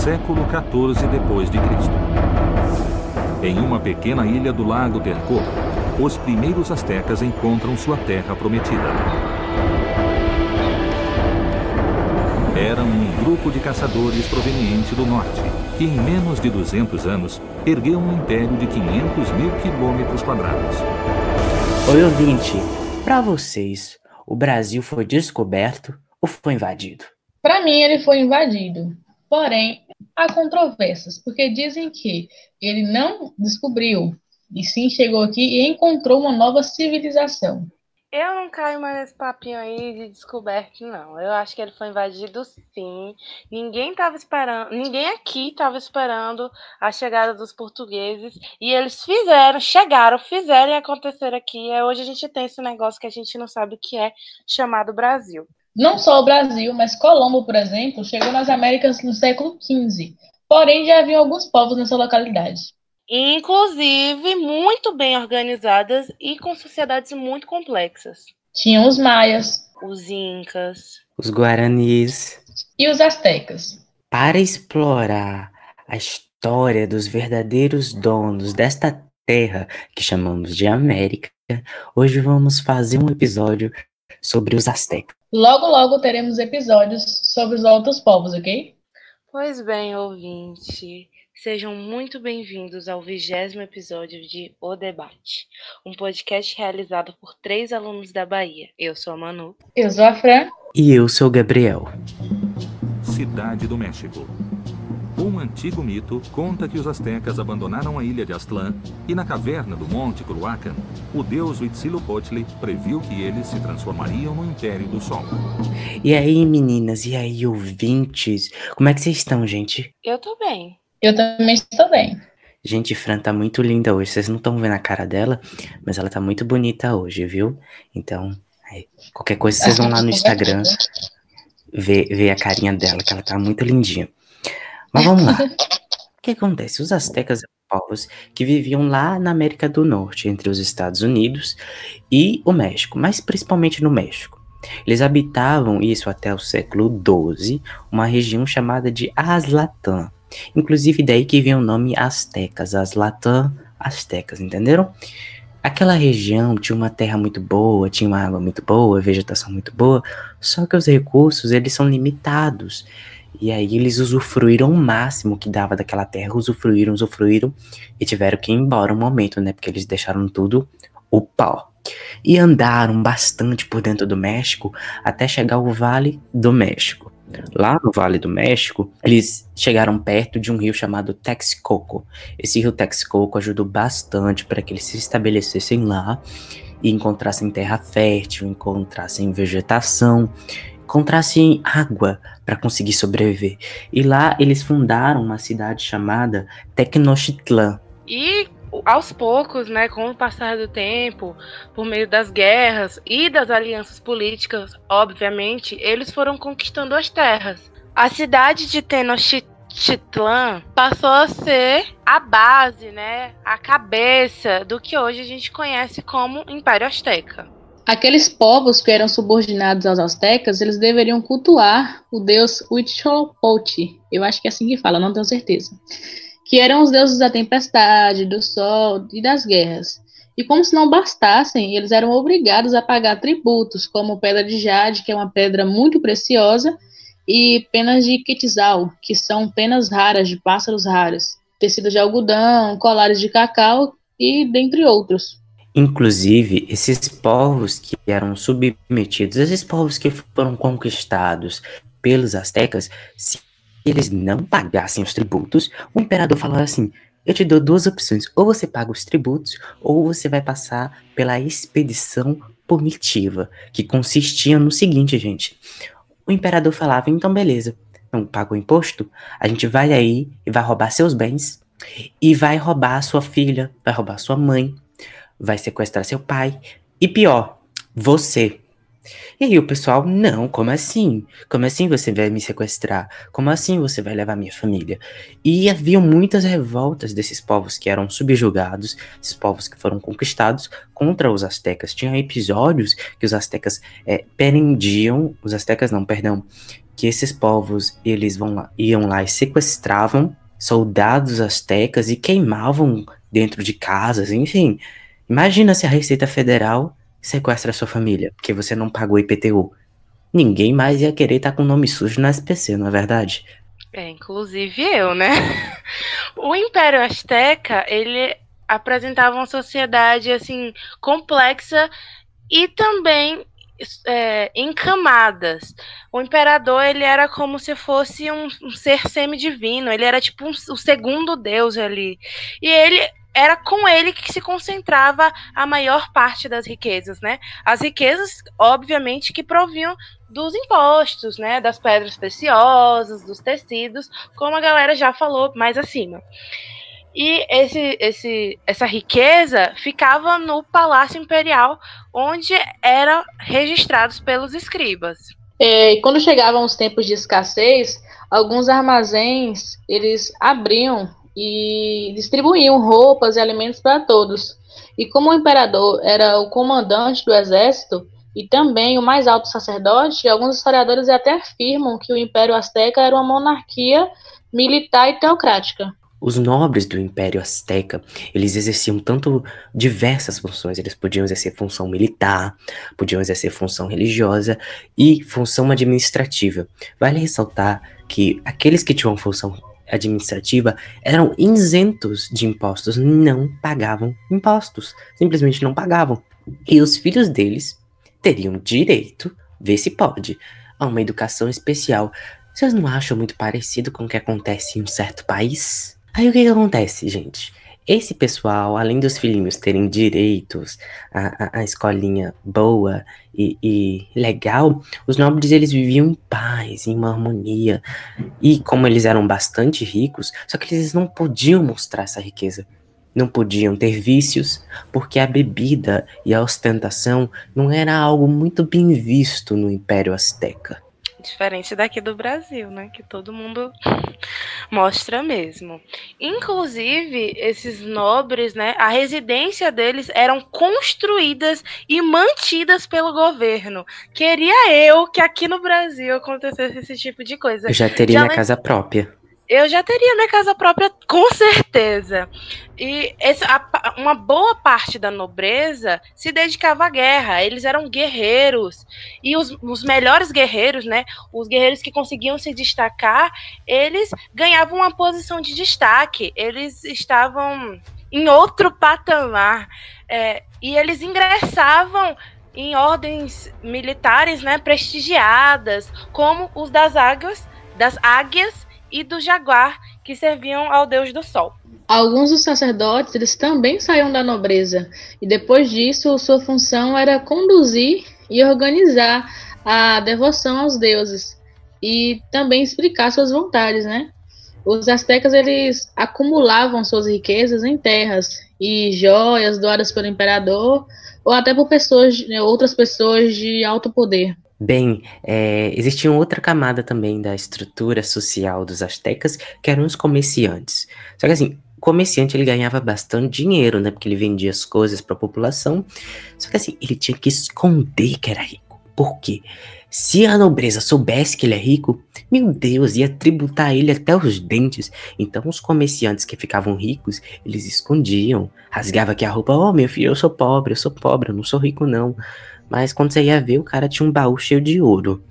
século 14 depois de Cristo. Em uma pequena ilha do lago Terco, os primeiros astecas encontram sua terra prometida. Eram um grupo de caçadores proveniente do norte, que em menos de 200 anos ergueu um império de 500 mil quilômetros quadrados. Oi, ouvinte. Para vocês, o Brasil foi descoberto ou foi invadido? Para mim, ele foi invadido. Porém, há controvérsias, porque dizem que ele não descobriu, e sim chegou aqui e encontrou uma nova civilização. Eu não caio mais nesse papinho aí de descoberto, não. Eu acho que ele foi invadido sim. Ninguém tava esperando, ninguém aqui estava esperando a chegada dos portugueses. E eles fizeram, chegaram, fizeram e acontecer aqui. É, hoje a gente tem esse negócio que a gente não sabe o que é, chamado Brasil. Não só o Brasil, mas Colombo, por exemplo, chegou nas Américas no século XV. Porém, já havia alguns povos nessa localidade inclusive muito bem organizadas e com sociedades muito complexas. Tinham os maias, os incas, os guaranis e os astecas. Para explorar a história dos verdadeiros donos desta terra que chamamos de América, hoje vamos fazer um episódio sobre os astecas. Logo, logo teremos episódios sobre os outros povos, ok? Pois bem, ouvinte. Sejam muito bem-vindos ao vigésimo episódio de O Debate, um podcast realizado por três alunos da Bahia. Eu sou a Manu. Eu sou a Fran. E eu sou o Gabriel. Cidade do México. Um antigo mito conta que os astecas abandonaram a ilha de Aztlán e na caverna do Monte Culhuacan, o deus Huitzilopochtli previu que eles se transformariam no Império do Sol. E aí, meninas, e aí, ouvintes? Como é que vocês estão, gente? Eu tô bem. Eu também estou bem. Gente, Fran tá muito linda hoje. Vocês não estão vendo a cara dela, mas ela tá muito bonita hoje, viu? Então, é, qualquer coisa vocês vão lá no Instagram ver, ver a carinha dela, que ela tá muito lindinha. Mas vamos lá. o que acontece? Os astecas eram povos que viviam lá na América do Norte, entre os Estados Unidos e o México, mas principalmente no México. Eles habitavam, isso até o século XII, uma região chamada de Azlatã, Inclusive daí que vem o nome Aztecas, as Latam Aztecas, entenderam? Aquela região tinha uma terra muito boa, tinha uma água muito boa, vegetação muito boa, só que os recursos eles são limitados. E aí eles usufruíram o máximo que dava daquela terra, usufruíram, usufruíram e tiveram que ir embora um momento, né? Porque eles deixaram tudo o pau. E andaram bastante por dentro do México até chegar ao Vale do México. Lá no Vale do México, eles chegaram perto de um rio chamado Texcoco. Esse rio Texcoco ajudou bastante para que eles se estabelecessem lá e encontrassem terra fértil, encontrassem vegetação, encontrassem água para conseguir sobreviver. E lá eles fundaram uma cidade chamada Tecnochtitlán. E aos poucos, né, com o passar do tempo, por meio das guerras e das alianças políticas, obviamente, eles foram conquistando as terras. A cidade de Tenochtitlan passou a ser a base, né, a cabeça do que hoje a gente conhece como Império Azteca. Aqueles povos que eram subordinados aos astecas, eles deveriam cultuar o deus Huitzilopochtli. Eu acho que é assim que fala, não tenho certeza que eram os deuses da tempestade, do sol e das guerras. E como se não bastassem, eles eram obrigados a pagar tributos, como pedra de jade, que é uma pedra muito preciosa, e penas de quetzal, que são penas raras de pássaros raros, tecidos de algodão, colares de cacau e dentre outros. Inclusive, esses povos que eram submetidos, esses povos que foram conquistados pelos astecas, se eles não pagassem os tributos, o imperador falava assim: eu te dou duas opções, ou você paga os tributos, ou você vai passar pela expedição punitiva, que consistia no seguinte, gente. O imperador falava: então beleza, não paga o imposto, a gente vai aí e vai roubar seus bens, e vai roubar sua filha, vai roubar sua mãe, vai sequestrar seu pai, e pior, você. E aí o pessoal, não, como assim? Como assim você vai me sequestrar? Como assim você vai levar minha família? E havia muitas revoltas desses povos que eram subjugados, esses povos que foram conquistados contra os astecas. Tinha episódios que os astecas é, prendiam, os astecas não, perdão, que esses povos eles vão lá, iam lá e sequestravam soldados astecas e queimavam dentro de casas, enfim. Imagina se a Receita Federal sequestra a sua família, porque você não pagou IPTU. Ninguém mais ia querer estar com o nome sujo na SPC, não é verdade? É, inclusive eu, né? O Império Azteca, ele apresentava uma sociedade assim complexa e também é, em camadas. O imperador ele era como se fosse um, um ser semidivino, ele era tipo um, o segundo deus ali. E ele era com ele que se concentrava a maior parte das riquezas, né? As riquezas, obviamente, que provinham dos impostos, né? Das pedras preciosas, dos tecidos, como a galera já falou mais acima. E esse, esse, essa riqueza ficava no Palácio Imperial, onde eram registrados pelos escribas. É, e quando chegavam os tempos de escassez, alguns armazéns eles abriam e distribuíam roupas e alimentos para todos. E como o imperador era o comandante do exército e também o mais alto sacerdote, alguns historiadores até afirmam que o Império Azteca era uma monarquia militar e teocrática. Os nobres do Império Azteca, eles exerciam tanto diversas funções, eles podiam exercer função militar, podiam exercer função religiosa e função administrativa. Vale ressaltar que aqueles que tinham função administrativa eram isentos de impostos, não pagavam impostos, simplesmente não pagavam. E os filhos deles teriam direito, vê se pode, a uma educação especial. Vocês não acham muito parecido com o que acontece em um certo país? Aí o que, que acontece, gente? Esse pessoal, além dos filhinhos terem direitos à, à, à escolinha boa e, e, legal, os nobres eles viviam em paz, em uma harmonia. E como eles eram bastante ricos, só que eles não podiam mostrar essa riqueza. Não podiam ter vícios, porque a bebida e a ostentação não era algo muito bem visto no Império Azteca. Diferente daqui do Brasil, né? Que todo mundo mostra mesmo. Inclusive, esses nobres, né? A residência deles eram construídas e mantidas pelo governo. Queria eu que aqui no Brasil acontecesse esse tipo de coisa. Eu já teria já minha casa própria eu já teria minha casa própria, com certeza. E esse, a, uma boa parte da nobreza se dedicava à guerra. Eles eram guerreiros. E os, os melhores guerreiros, né? Os guerreiros que conseguiam se destacar, eles ganhavam uma posição de destaque. Eles estavam em outro patamar. É, e eles ingressavam em ordens militares né, prestigiadas, como os das águias, das águias e do jaguar, que serviam ao deus do sol. Alguns dos sacerdotes eles também saíam da nobreza, e depois disso sua função era conduzir e organizar a devoção aos deuses e também explicar suas vontades, né? Os astecas eles acumulavam suas riquezas em terras e joias doadas pelo imperador ou até por pessoas, outras pessoas de alto poder. Bem, é, existia outra camada também da estrutura social dos astecas, que eram os comerciantes. Só que assim, o comerciante ele ganhava bastante dinheiro, né? Porque ele vendia as coisas para a população. Só que assim, ele tinha que esconder que era rico. Por quê? Se a nobreza soubesse que ele é rico, meu Deus, ia tributar ele até os dentes. Então os comerciantes que ficavam ricos, eles escondiam, rasgava aqui a roupa, oh meu filho, eu sou pobre, eu sou pobre, eu não sou rico não. Mas quando você ia ver, o cara tinha um baú cheio de ouro.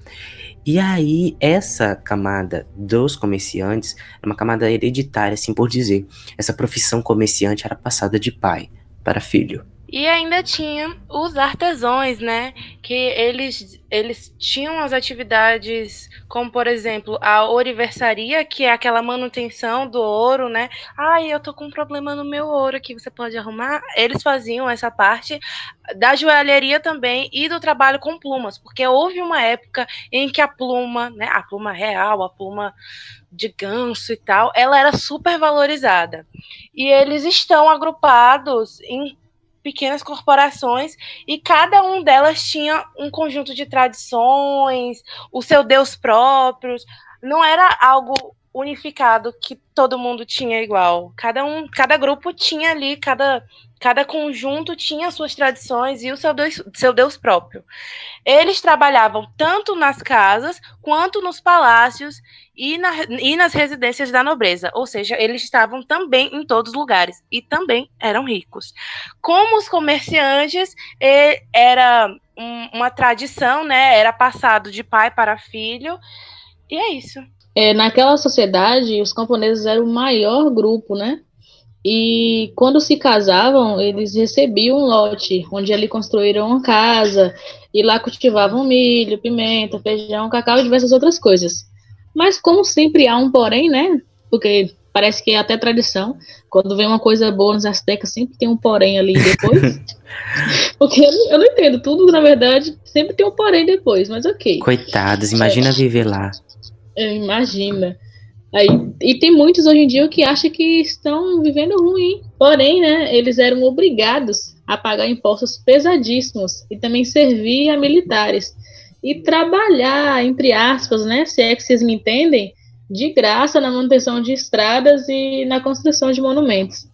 E aí, essa camada dos comerciantes é uma camada hereditária, assim por dizer. Essa profissão comerciante era passada de pai para filho. E ainda tinha os artesãos, né? Que eles, eles tinham as atividades, como por exemplo, a ouriversaria, que é aquela manutenção do ouro, né? Ai, eu tô com um problema no meu ouro aqui, você pode arrumar? Eles faziam essa parte da joalheria também e do trabalho com plumas, porque houve uma época em que a pluma, né? A pluma real, a pluma de ganso e tal, ela era super valorizada. E eles estão agrupados em pequenas corporações e cada um delas tinha um conjunto de tradições, o seu deus próprio. Não era algo unificado que todo mundo tinha igual. Cada um, cada grupo tinha ali, cada Cada conjunto tinha suas tradições e o seu deus, seu deus próprio. Eles trabalhavam tanto nas casas quanto nos palácios e, na, e nas residências da nobreza, ou seja, eles estavam também em todos os lugares e também eram ricos. Como os comerciantes, era um, uma tradição, né? Era passado de pai para filho, e é isso. É, naquela sociedade, os camponeses eram o maior grupo, né? E quando se casavam, eles recebiam um lote, onde ali construíram uma casa, e lá cultivavam milho, pimenta, feijão, cacau e diversas outras coisas. Mas como sempre há um porém, né? Porque parece que é até tradição. Quando vem uma coisa boa nos Aztecas, sempre tem um porém ali depois. Porque eu não, eu não, entendo, tudo na verdade sempre tem um porém depois, mas ok. Coitados, imagina é. viver lá. Imagina. Aí, e tem muitos hoje em dia que acham que estão vivendo ruim. Porém, né, eles eram obrigados a pagar impostos pesadíssimos e também servir a militares. E trabalhar, entre aspas, né, se é que vocês me entendem, de graça na manutenção de estradas e na construção de monumentos.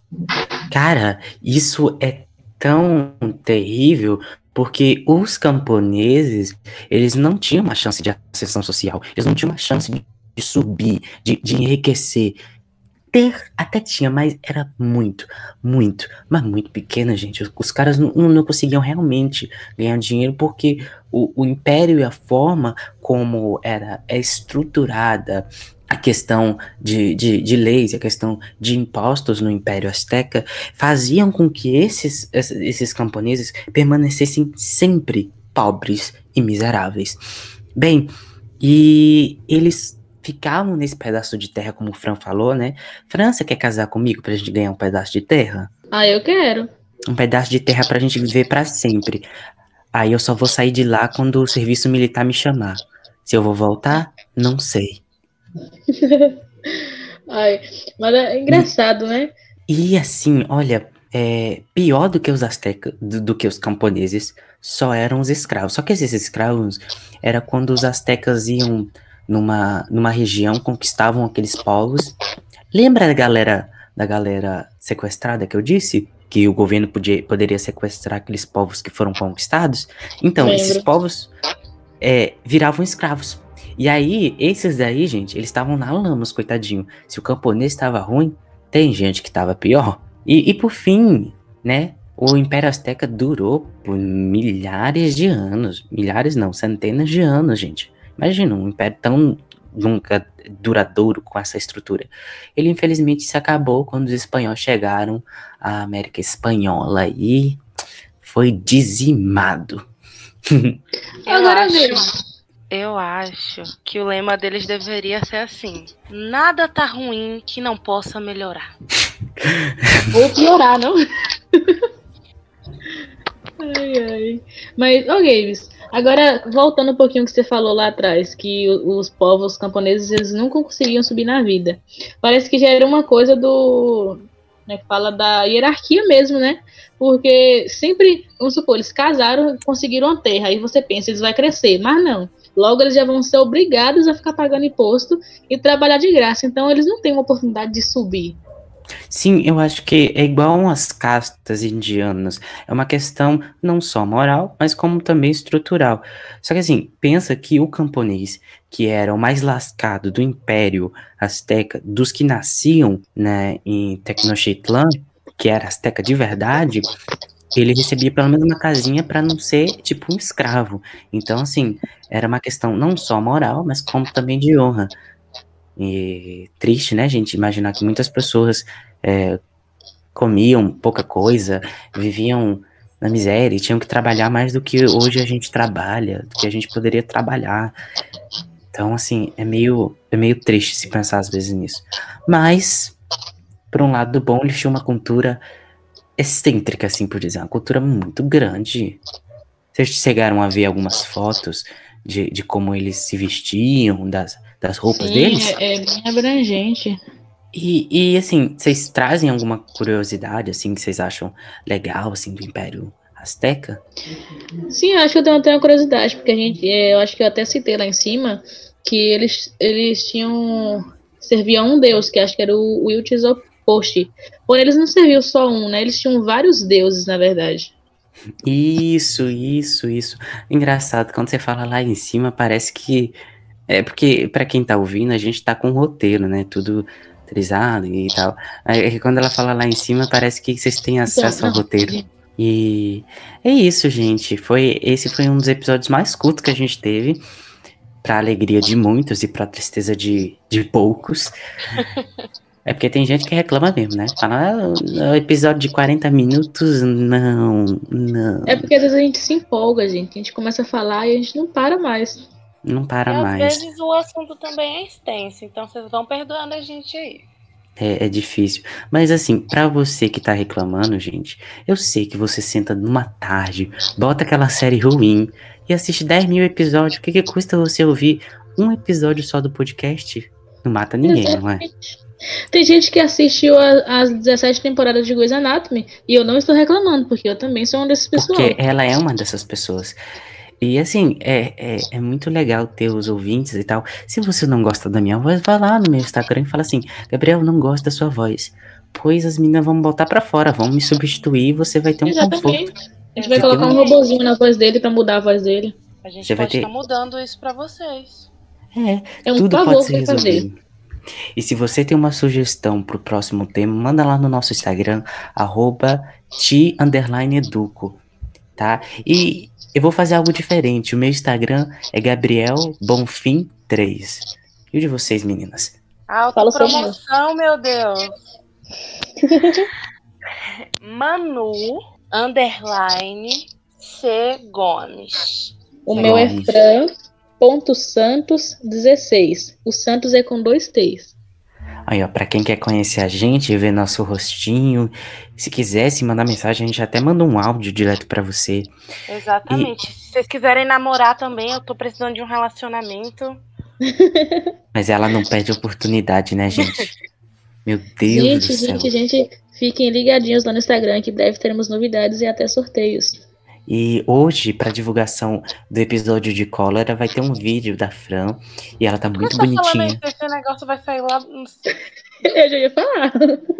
Cara, isso é tão terrível porque os camponeses, eles não tinham uma chance de ascensão social, eles não tinham uma chance de de subir, de, de enriquecer. Ter até tinha, mas era muito, muito, mas muito pequena, gente. Os caras não, não conseguiam realmente ganhar dinheiro porque o, o império e a forma como era é estruturada a questão de, de, de, leis, a questão de impostos no Império Azteca, faziam com que esses, esses camponeses permanecessem sempre pobres e miseráveis. Bem, e eles ficavam nesse pedaço de terra, como o Fran falou, né? Fran, você quer casar comigo pra gente ganhar um pedaço de terra? Ah, eu quero. Um pedaço de terra pra gente viver para sempre. Aí eu só vou sair de lá quando o serviço militar me chamar. Se eu vou voltar, não sei. Ai, mas é engraçado, né? E assim, olha, é, pior do que os astecas, do, do, que os camponeses, só eram os escravos. Só que esses escravos era quando os astecas iam numa, numa região, conquistavam aqueles povos. Lembra da galera, da galera sequestrada que eu disse? Que o governo podia, poderia sequestrar aqueles povos que foram conquistados? Então, Lembro. esses povos é, viravam escravos. E aí, esses daí, gente, eles estavam na lama, coitadinho. Se o camponês estava ruim, tem gente que estava pior. E, e por fim, né, o Império Azteca durou por milhares de anos. Milhares não, centenas de anos, gente. Imagina um império tão nunca duradouro com essa estrutura. Ele infelizmente se acabou quando os espanhóis chegaram à América Espanhola e foi dizimado. Eu Agora acho, eu acho que o lema deles deveria ser assim: nada tá ruim que não possa melhorar. Ou piorar, não? ai, ai. Mas, ô Games, Agora, voltando um pouquinho que você falou lá atrás, que os povos camponeses eles nunca conseguiam subir na vida. Parece que já era uma coisa do. Né, fala da hierarquia mesmo, né? Porque sempre, vamos supor, eles casaram, conseguiram a terra, aí você pensa, eles vão crescer, mas não. Logo eles já vão ser obrigados a ficar pagando imposto e trabalhar de graça. Então eles não têm uma oportunidade de subir. Sim, eu acho que é igual às castas indianas. É uma questão não só moral, mas como também estrutural. Só que assim, pensa que o camponês, que era o mais lascado do Império Azteca, dos que nasciam né, em Tecnochtitlan, que era Azteca de verdade, ele recebia pelo menos uma casinha para não ser tipo um escravo. Então, assim, era uma questão não só moral, mas como também de honra. E triste, né, gente? Imaginar que muitas pessoas é, comiam pouca coisa, viviam na miséria e tinham que trabalhar mais do que hoje a gente trabalha, do que a gente poderia trabalhar. Então, assim, é meio, é meio triste se pensar às vezes nisso. Mas, por um lado bom, eles tinham uma cultura excêntrica, assim por dizer, uma cultura muito grande. Vocês chegaram a ver algumas fotos de, de como eles se vestiam, das, das roupas Sim, deles? É, é bem abrangente. E, e, assim, vocês trazem alguma curiosidade, assim, que vocês acham legal, assim, do Império Azteca? Sim, acho que eu tenho, tenho uma curiosidade, porque a gente, é, eu acho que eu até citei lá em cima, que eles, eles tinham, serviam um deus, que acho que era o post. Porém, eles não serviam só um, né? Eles tinham vários deuses, na verdade. Isso, isso, isso. Engraçado, quando você fala lá em cima, parece que. É porque, para quem tá ouvindo, a gente tá com roteiro, né? Tudo trisado e tal. Aí quando ela fala lá em cima, parece que vocês têm acesso ao roteiro. E é isso, gente. Foi esse foi um dos episódios mais curtos que a gente teve, para alegria de muitos e para tristeza de, de poucos. É porque tem gente que reclama mesmo, né? Fala, ah, o episódio de 40 minutos, não, não, É porque às vezes a gente se empolga, gente. A gente começa a falar e a gente não para mais. Não para e às mais. vezes o assunto também é extenso, então vocês vão perdoando a gente aí. É, é difícil. Mas assim, pra você que tá reclamando, gente, eu sei que você senta numa tarde, bota aquela série ruim e assiste 10 mil episódios. O que, que custa você ouvir um episódio só do podcast? Não mata ninguém, não é? Tem gente que assistiu a- as 17 temporadas de Grey's Anatomy e eu não estou reclamando, porque eu também sou uma dessas pessoas. Porque ela é uma dessas pessoas. E assim, é, é, é muito legal ter os ouvintes e tal. Se você não gosta da minha voz, vai lá no meu Instagram e fala assim: Gabriel, não gosto da sua voz. Pois as meninas vão botar pra fora, vão me substituir e você vai ter um conforto. Exatamente. A gente vai Você colocar um robozinho na voz dele pra mudar a voz dele. A gente Você vai pode ter- estar mudando isso pra vocês. É, É um tudo favor pode ser vai fazer. resolvido. E se você tem uma sugestão pro próximo tema, manda lá no nosso Instagram, arroba ti underline educo, tá? E eu vou fazer algo diferente. O meu Instagram é Gabriel Bonfim 3. E o de vocês, meninas? Fala seu Autopromoção, meu Deus. Manu, underline, C. Gomes. O meu é. Fran. Ponto Santos 16. O Santos é com dois T's. Aí, ó, pra quem quer conhecer a gente, ver nosso rostinho, se quisesse mandar mensagem, a gente até manda um áudio direto pra você. Exatamente. Se vocês quiserem namorar também, eu tô precisando de um relacionamento. Mas ela não perde oportunidade, né, gente? Meu Deus gente, do céu. gente, gente, fiquem ligadinhos lá no Instagram que breve teremos novidades e até sorteios. E hoje, pra divulgação do episódio de cólera, vai ter um vídeo da Fran. E ela tá muito bonitinha. isso? Esse negócio vai sair lá. Eu já ia falar.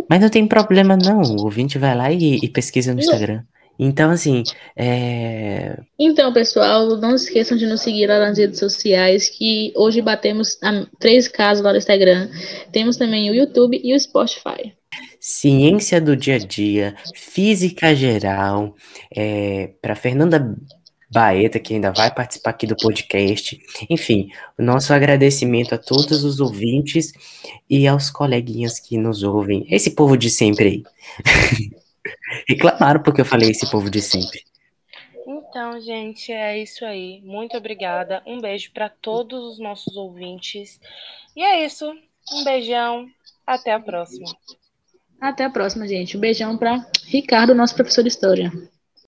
Mas não tem problema, não. O ouvinte vai lá e, e pesquisa no. Instagram. Então, assim, é. Então, pessoal, não se esqueçam de nos seguir lá nas redes sociais, que hoje batemos a, três casos lá no Instagram. Temos também o YouTube e o Spotify. Ciência do dia a dia, física geral, é, para Fernanda Baeta, que ainda vai participar aqui do podcast. Enfim, nosso agradecimento a todos os ouvintes e aos coleguinhas que nos ouvem. Esse povo de sempre aí. Reclamaram porque eu falei esse povo de sempre. Então, gente, é isso aí. Muito obrigada. Um beijo pra todos os nossos ouvintes. E é isso. Um beijão. Até a próxima. Até a próxima, gente. Um beijão para Ricardo, nosso professor de história.